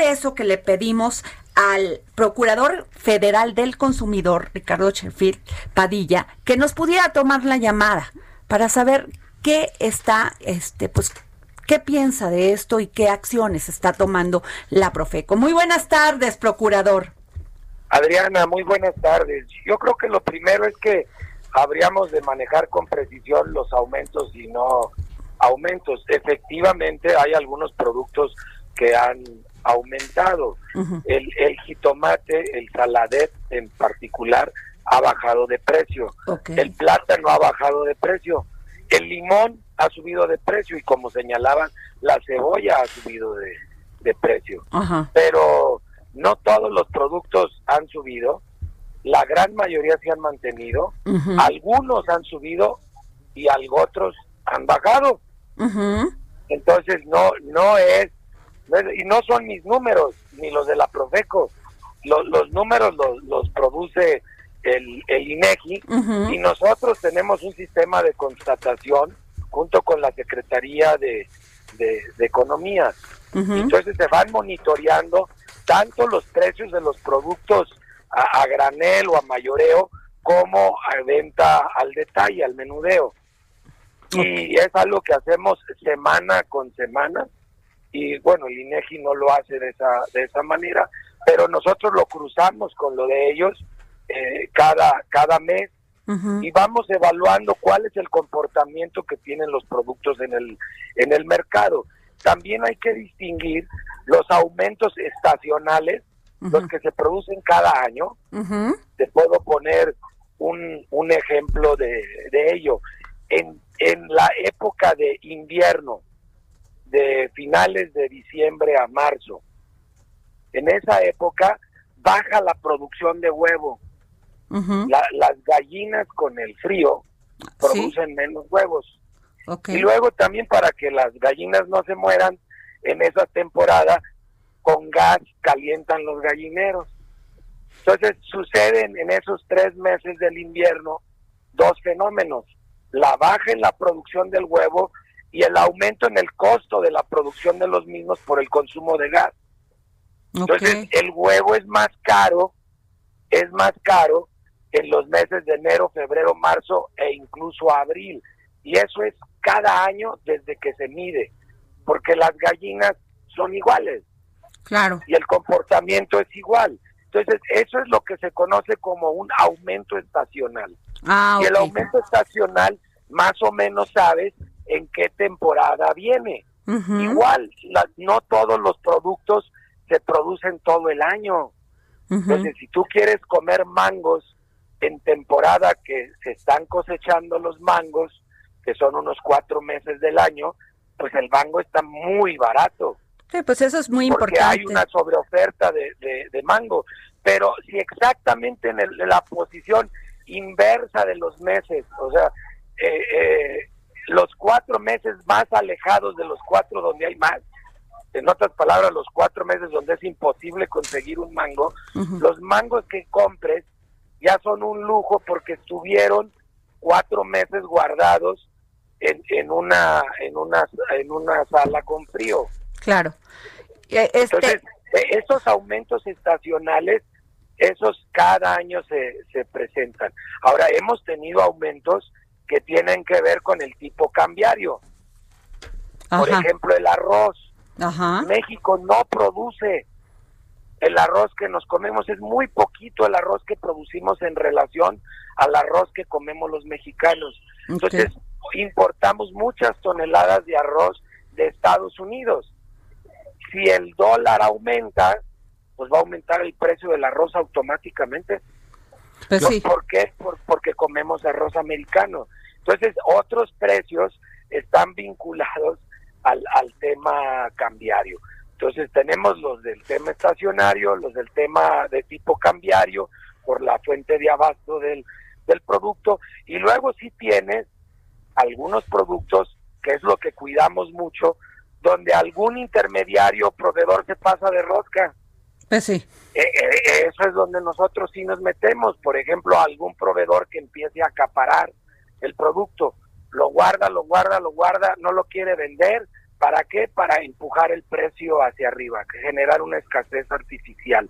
Eso que le pedimos al Procurador Federal del Consumidor, Ricardo Sheffield Padilla, que nos pudiera tomar la llamada para saber qué está, este, pues, qué piensa de esto y qué acciones está tomando la Profeco. Muy buenas tardes, Procurador. Adriana, muy buenas tardes. Yo creo que lo primero es que habríamos de manejar con precisión los aumentos y no aumentos. Efectivamente, hay algunos productos que han aumentado. el, el jitomate, el saladet en particular, ha bajado de precio. El plátano ha bajado de precio. El limón ha subido de precio y como señalaban, la cebolla ha subido de, precio. Pero no todos los productos han subido. La gran mayoría se han mantenido. Algunos han subido y otros han bajado. Entonces no no es, y no son mis números ni los de la Profeco. Los, los números los, los produce el, el INEGI y nosotros tenemos un sistema de constatación junto con la Secretaría de, de, Economía. Entonces se van monitoreando tanto los precios de los productos a, granel o a mayoreo como a venta al detalle, al menudeo. Y es algo que hacemos semana con semana y bueno, el INEGI no lo hace de esa, de esa manera, pero nosotros lo cruzamos con lo de ellos eh, cada, cada mes y vamos evaluando cuál es el comportamiento que tienen los productos en el, en el mercado. También hay que distinguir los aumentos estacionales, los que se producen cada año. Te puedo poner un, un ejemplo de, de ello. En, en la época de invierno, de finales de diciembre a marzo, en esa época baja la producción de huevo. Las gallinas con el frío producen menos huevos. Y luego también para que las gallinas no se mueran en esa temporada, con gas calientan los gallineros. Entonces suceden en esos tres meses del invierno dos fenómenos, la baja en la producción del huevo y el aumento en el costo de la producción de los mismos por el consumo de gas. Entonces el huevo es más caro, es más caro en los meses de enero, febrero, marzo e incluso abril. Y eso es cada año desde que se mide, porque las gallinas son iguales. Claro. Y el comportamiento es igual. Entonces, eso es lo que se conoce como un aumento estacional. Ah, y el aumento estacional, más o menos sabes en qué temporada viene. Igual, no todos los productos se producen todo el año. Entonces, si tú quieres comer mangos en temporada que se están cosechando los mangos, que son unos cuatro meses del año, pues el mango está muy barato. Sí, pues eso es muy porque importante. hay una sobreoferta de, de, mango. Pero si exactamente en, la posición inversa de los meses, o sea, eh, eh, los cuatro meses más alejados de los cuatro donde hay más, en otras palabras, los cuatro meses donde es imposible conseguir un mango, los mangos que compres ya son un lujo porque estuvieron cuatro meses guardados en, en una en una en una sala con frío. Claro. Eh, este... Entonces, e, esos aumentos estacionales, esos cada año se, se presentan. Ahora, hemos tenido aumentos que tienen que ver con el tipo cambiario. Por ejemplo, el arroz. México no produce el arroz que nos comemos es muy poquito el arroz que producimos en relación al arroz que comemos los mexicanos. Entonces, importamos muchas toneladas de arroz de Estados Unidos. Si el dólar aumenta, pues va a aumentar el precio del arroz automáticamente. Pues ¿Por qué? porque comemos arroz americano. Entonces, otros precios están vinculados al, al tema cambiario. Entonces tenemos los del tema estacionario, los del tema de tipo cambiario, por la fuente de abasto del, del producto, y luego sí tienes algunos productos, que es lo que cuidamos mucho, donde algún intermediario o proveedor se pasa de rosca. Pues sí. Eh, eh, eso es donde nosotros sí nos metemos. Por ejemplo, algún proveedor que empiece a acaparar el producto, lo guarda, lo guarda, lo guarda, no lo quiere vender. ¿Para qué? Para empujar el precio hacia arriba, generar una escasez artificial.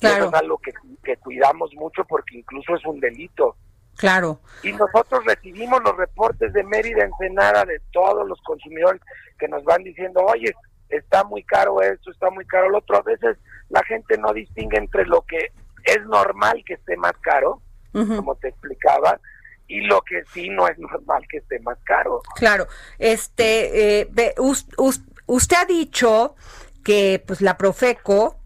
Claro. Eso es algo que, que cuidamos mucho porque incluso es un delito. Claro. Y nosotros recibimos los reportes de Mérida Ensenada de todos los consumidores que nos van diciendo, oye, está muy caro esto, está muy caro lo otro. A veces la gente no distingue entre lo que es normal que esté más caro, como te explicaba, y lo que sí no es normal que esté más caro. Claro, este, eh, usted ha dicho que pues la Profeco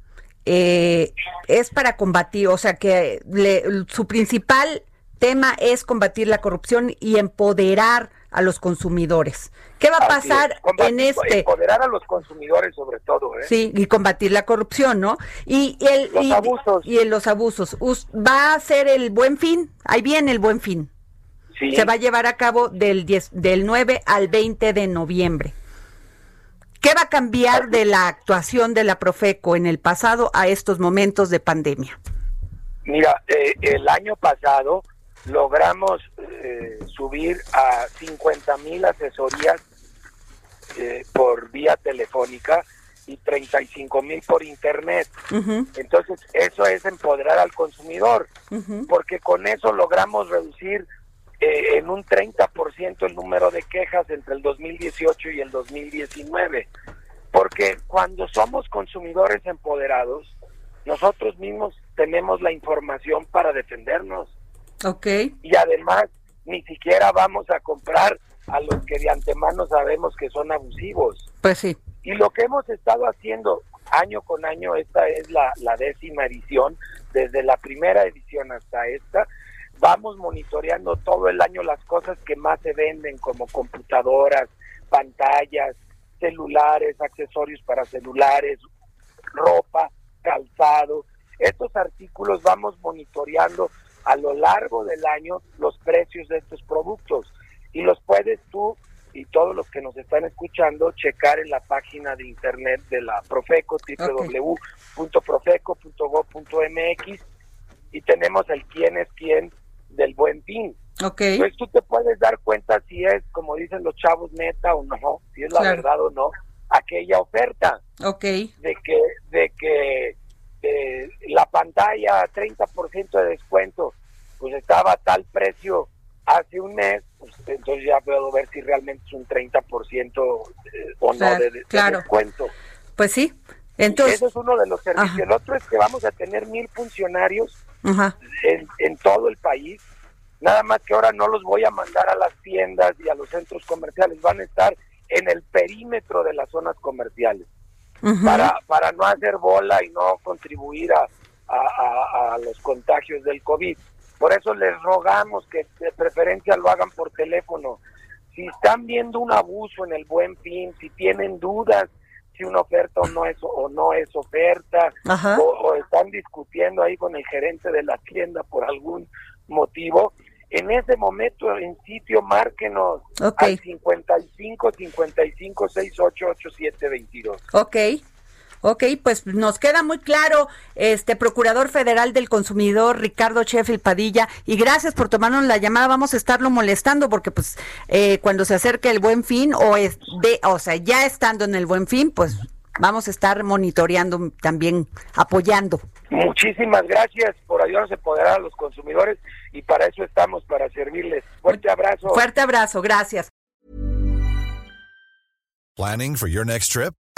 eh, es para combatir, o sea que le- su principal tema es combatir la corrupción y empoderar a los consumidores. ¿Qué va a Así pasar es, en este? Empoderar a los consumidores sobre todo, ¿eh? Sí, y combatir la corrupción, ¿no? Y, y el, Los y, abusos. y los abusos. Us- ¿Va a ser el buen fin? Ahí viene el buen fin. Sí. Se va a llevar a cabo del, 10, del 9 al 20 de noviembre. ¿Qué va a cambiar de la actuación de la Profeco en el pasado a estos momentos de pandemia? Mira, eh, el año pasado logramos eh, subir a 50 mil asesorías eh, por vía telefónica y 35 mil por internet. Entonces, eso es empoderar al consumidor, porque con eso logramos reducir eh, en un 30% el número de quejas entre el 2018 y el 2019. Porque cuando somos consumidores empoderados, nosotros mismos tenemos la información para defendernos Ok, y además ni siquiera vamos a comprar a los que de antemano sabemos que son abusivos. pues sí. Y lo que hemos estado haciendo año con año, esta es la, la décima edición, desde la primera edición hasta esta, vamos monitoreando todo el año las cosas que más se venden, como computadoras, pantallas, celulares, accesorios para celulares, ropa, calzado. Estos artículos vamos monitoreando a lo largo del año los precios de estos productos y los puedes tú y todos los que nos están escuchando checar en la página de internet de la Profeco, www.profeco.gov.mx y tenemos el quién es quién del buen fin. Ok, Entonces tú te puedes dar cuenta si es, como dicen los chavos, neta o no, si es la Claro. verdad o no, aquella oferta ok, de que de que eh, la pantalla 30% de descuento pues estaba a tal precio hace un mes pues entonces ya puedo ver si realmente es un 30% eh, o no de, de claro. descuento pues sí. Entonces, ese es uno de los servicios Ajá. el otro es que vamos a tener mil funcionarios ajá, en, en todo el país. Nada más que ahora no los voy a mandar a las tiendas y a los centros comerciales, van a estar en el perímetro de las zonas comerciales para, para no hacer bola y no contribuir a, a- a- a los contagios del COVID. Por eso les rogamos que de preferencia lo hagan por teléfono. Si están viendo un abuso en el buen fin, si tienen dudas si una oferta o no es, o no es oferta, o, o están discutiendo ahí con el gerente de la tienda por algún motivo, en ese momento en sitio márquenos Ok. al 55 55 68 87 22. Ok, ok, pues nos queda muy claro, este Procurador Federal del Consumidor, Ricardo Sheffield Padilla, y gracias por tomarnos la llamada, vamos a estarlo molestando porque pues eh, cuando se acerque el buen fin o es de, o sea, ya estando en el buen fin, pues vamos a estar monitoreando también, apoyando. Muchísimas gracias por ayudarnos a empoderar a los consumidores y para eso estamos, para servirles. Fuerte abrazo. Fuerte abrazo, gracias. Planning for your next trip?